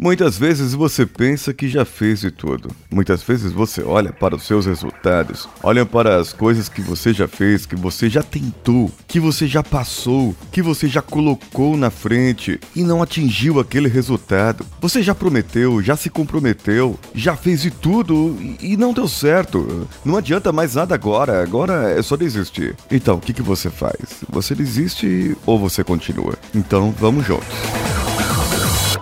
Muitas vezes você pensa que já fez de tudo. Muitas vezes você olha para os seus resultados, olha para as coisas que você já fez, que você já tentou, que você já passou, que você já colocou na frente e não atingiu aquele resultado. Você já prometeu, já se comprometeu, já fez de tudo e não deu certo. Não adianta mais nada agora, agora é só desistir. Então, o que, que você faz? Você desiste ou você continua? Então, vamos juntos.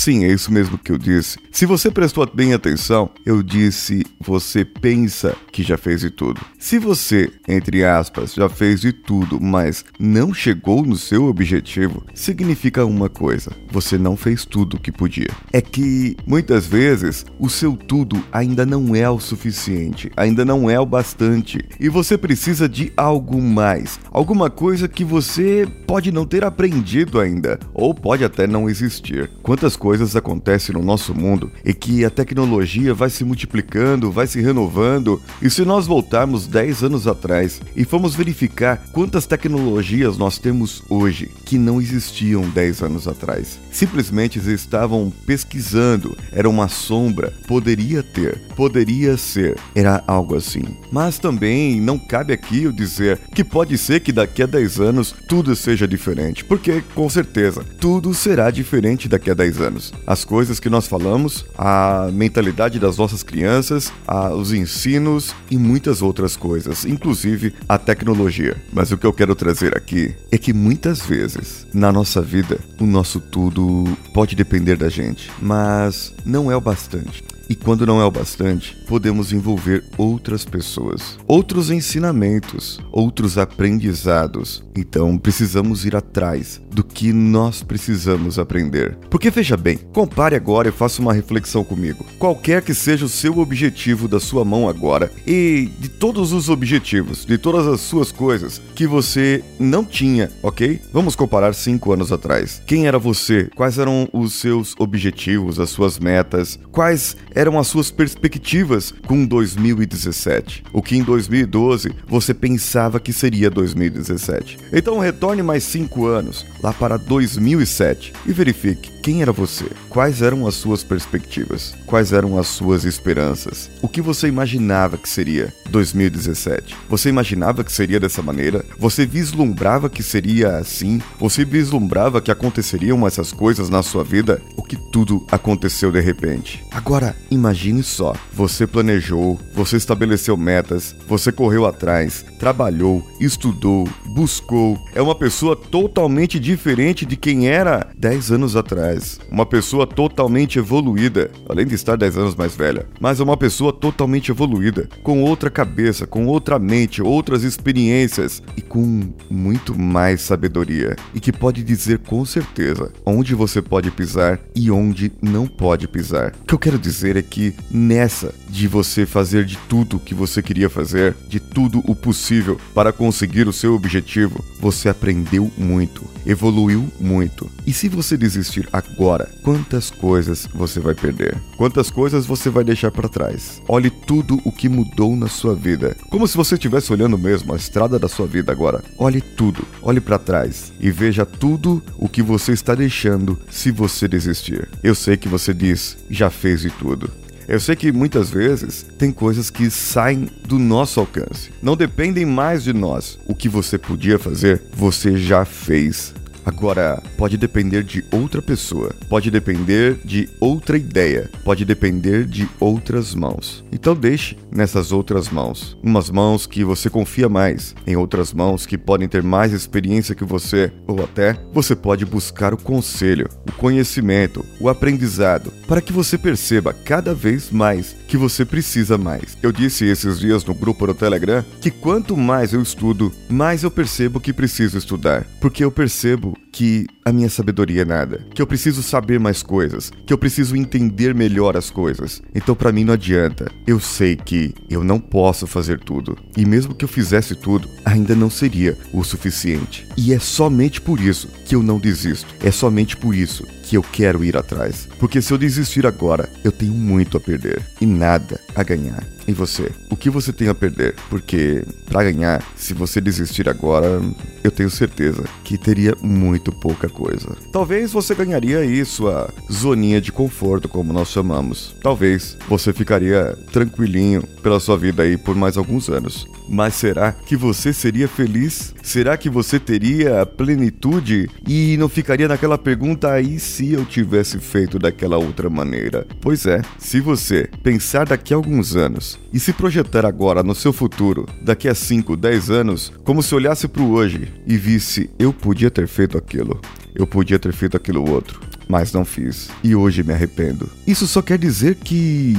Sim, é isso mesmo que eu disse. Se você prestou bem atenção, eu disse você pensa que já fez de tudo. Se você, entre aspas, já fez de tudo, mas não chegou no seu objetivo, significa uma coisa: você não fez tudo o que podia. É que muitas vezes o seu tudo ainda não é o suficiente, ainda não é o bastante, e você precisa de algo mais, alguma coisa que você pode não ter aprendido ainda, ou pode até não existir. Quantas coisas coisas acontecem no nosso mundo e que a tecnologia vai se multiplicando, vai se renovando. E se nós voltarmos 10 anos atrás e formos verificar quantas tecnologias nós temos hoje que não existiam 10 anos atrás, simplesmente estavam pesquisando, era uma sombra, poderia ter, poderia ser, era algo assim. Mas também não cabe aqui eu dizer que pode ser que daqui a 10 anos tudo seja diferente, porque com certeza tudo será diferente daqui a 10 anos anos. As coisas que nós falamos, a mentalidade das nossas crianças, a, os ensinos e muitas outras coisas, inclusive a tecnologia. Mas o que eu quero trazer aqui é que muitas vezes na nossa vida o nosso tudo pode depender da gente, mas não é o bastante. E quando não é o bastante, podemos envolver outras pessoas, outros ensinamentos, outros aprendizados. Então precisamos ir atrás do que nós precisamos aprender. Porque veja bem, compare agora e faça uma reflexão comigo. Qualquer que seja o seu objetivo da sua mão agora e de todos os objetivos, de todas as suas coisas que você não tinha, ok? Vamos comparar cinco anos atrás. Quem era você? Quais eram os seus objetivos, as suas metas? Quais eram as suas perspectivas com 2017? O que em 2012 você pensava que seria 2017? Então retorne mais cinco anos lá para 2007 e verifique quem era você? Quais eram as suas perspectivas? Quais eram as suas esperanças? O que você imaginava que seria 2017? Você imaginava que seria dessa maneira? Você vislumbrava que seria assim? Você vislumbrava que aconteceriam essas coisas na sua vida? Que tudo aconteceu de repente? Agora, imagine só: você planejou, você estabeleceu metas, você correu atrás, trabalhou, estudou, buscou. É uma pessoa totalmente diferente de quem era 10 anos atrás. Uma pessoa totalmente evoluída, além de estar 10 anos mais velha, mas é uma pessoa totalmente evoluída, com outra cabeça, com outra mente, outras experiências e com muito mais sabedoria. E que pode dizer com certeza onde você pode pisar e onde não pode pisar. O que eu quero dizer é que nessa de você fazer de tudo o que você queria fazer, de tudo o possível para conseguir o seu objetivo, você aprendeu muito, evoluiu muito. E se você desistir agora, quantas coisas você vai perder? Quantas coisas você vai deixar para trás? Olhe tudo o que mudou na sua vida, como se você estivesse olhando mesmo a estrada da sua vida agora. Olhe tudo, olhe para trás e veja tudo o que você está deixando se você desistir. Eu sei que você diz, já fez de tudo. Eu sei que muitas vezes tem coisas que saem do nosso alcance, não dependem mais de nós. O que você podia fazer, você já fez. Agora, pode depender de outra pessoa, pode depender de outra ideia, pode depender de outras mãos. Então deixe nessas outras mãos. Umas mãos que você confia mais, em outras mãos que podem ter mais experiência que você, ou até você pode buscar o conselho, o conhecimento, o aprendizado, para que você perceba cada vez mais que você precisa mais. Eu disse esses dias no grupo do Telegram que quanto mais eu estudo, mais eu percebo que preciso estudar, porque eu percebo que a minha sabedoria é nada, que eu preciso saber mais coisas, que eu preciso entender melhor as coisas. Então para mim não adianta. Eu sei que eu não posso fazer tudo. E mesmo que eu fizesse tudo, ainda não seria o suficiente. E é somente por isso que eu não desisto. É somente por isso que eu quero ir atrás. Porque se eu desistir agora, eu tenho muito a perder e nada a ganhar. E você? O que você tem a perder? Porque para ganhar, se você desistir agora, eu tenho certeza que teria muito pouca coisa. Talvez você ganharia aí sua zoninha de conforto, como nós chamamos. Talvez você ficaria tranquilinho pela sua vida aí por mais alguns anos. Mas será que você seria feliz? Será que você teria plenitude e não ficaria naquela pergunta aí se eu tivesse feito daquela outra maneira? Pois é, se você pensar daqui a alguns anos e se projetar agora no seu futuro, daqui a 5, 10 anos, como se olhasse para o hoje e visse eu podia ter feito aquilo, eu podia ter feito aquilo outro, mas não fiz e hoje me arrependo. Isso só quer dizer que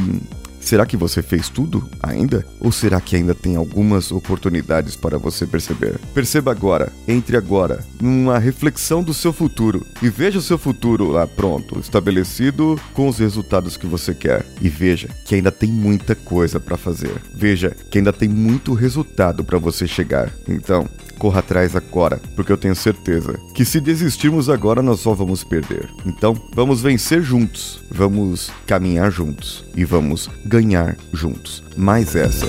Será que você fez tudo ainda? Ou será que ainda tem algumas oportunidades para você perceber? Perceba agora, entre agora, numa reflexão do seu futuro e veja o seu futuro lá pronto, estabelecido com os resultados que você quer. E veja que ainda tem muita coisa para fazer. Veja que ainda tem muito resultado para você chegar. Então, corra atrás agora, porque eu tenho certeza que se desistirmos agora nós só vamos perder. Então, vamos vencer juntos, vamos caminhar juntos e vamos ganhar juntos. Mais essa.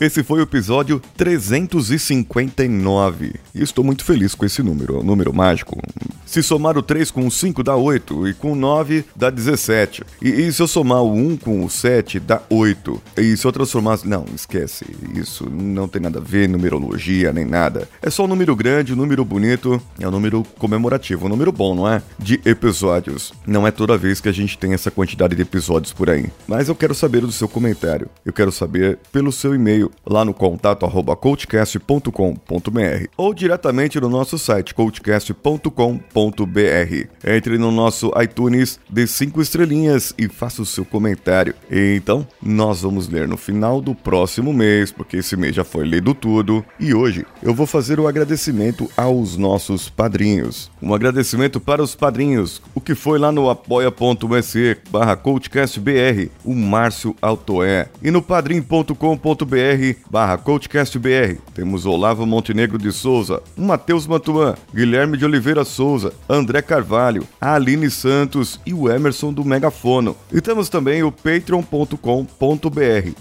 Esse foi o episódio 359. E estou muito feliz com esse número, número mágico. Se somar o 3 com o 5 dá 8, e com o 9 dá 17. E, e se eu somar o 1 com o 7 dá 8. E se eu transformar. Não, esquece. Isso não tem nada a ver, numerologia, nem nada. É só um número grande, um número bonito, é um número comemorativo, um número bom, não é? De episódios. Não é toda vez que a gente tem essa quantidade de episódios por aí. Mas eu quero saber do seu comentário. Eu quero saber pelo seu e-mail lá no contato arroba coachcast.com.br ou diretamente no nosso site coachcast.com.br. Entre no nosso iTunes, dê 5 estrelinhas e faça o seu comentário. Então, nós vamos ler no final do próximo mês, porque esse mês já foi lido tudo. E hoje eu vou fazer o agradecimento aos nossos padrinhos. Um agradecimento para os padrinhos, o que foi lá no apoia.se barra coachcastbr, o Márcio Altoé. E no padrim.com.br barra CoachCastBR. Temos Olavo Montenegro de Souza, Matheus Mantuan, Guilherme de Oliveira Souza, André Carvalho, a Aline Santos e o Emerson do Megafono. E temos também o patreon.com.br.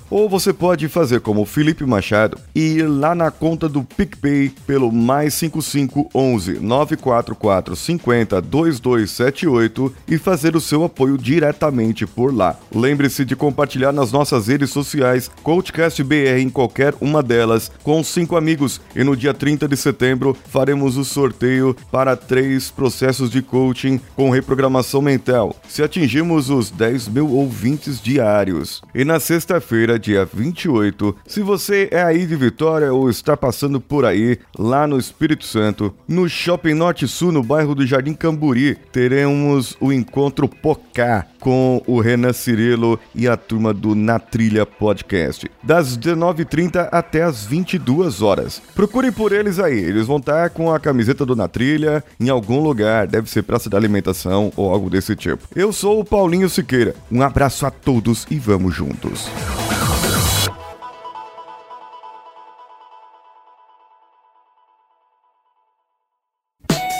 Ou você pode fazer como o Felipe Machado e ir lá na conta do PicPay pelo mais 5511 944 50 2278 e fazer o seu apoio diretamente por lá. Lembre-se de compartilhar nas nossas redes sociais CoachCastBR em qualquer uma delas com cinco amigos e no dia 30 de setembro faremos o sorteio para três processos de coaching com reprogramação mental, se atingirmos os 10 mil ouvintes diários. E na sexta-feira, dia 28, se você é aí de Vitória ou está passando por aí, lá no Espírito Santo, no Shopping Norte Sul, no bairro do Jardim Camburi, teremos o encontro Pocá com o Renan Cirilo e a turma do Na Trilha Podcast, das 19h30 até as 22 horas. Procure por eles aí, eles vão estar com a camiseta do Na Trilha em algum lugar, deve ser praça de alimentação ou algo desse tipo. Eu sou o Paulinho Siqueira, um abraço a todos e vamos juntos.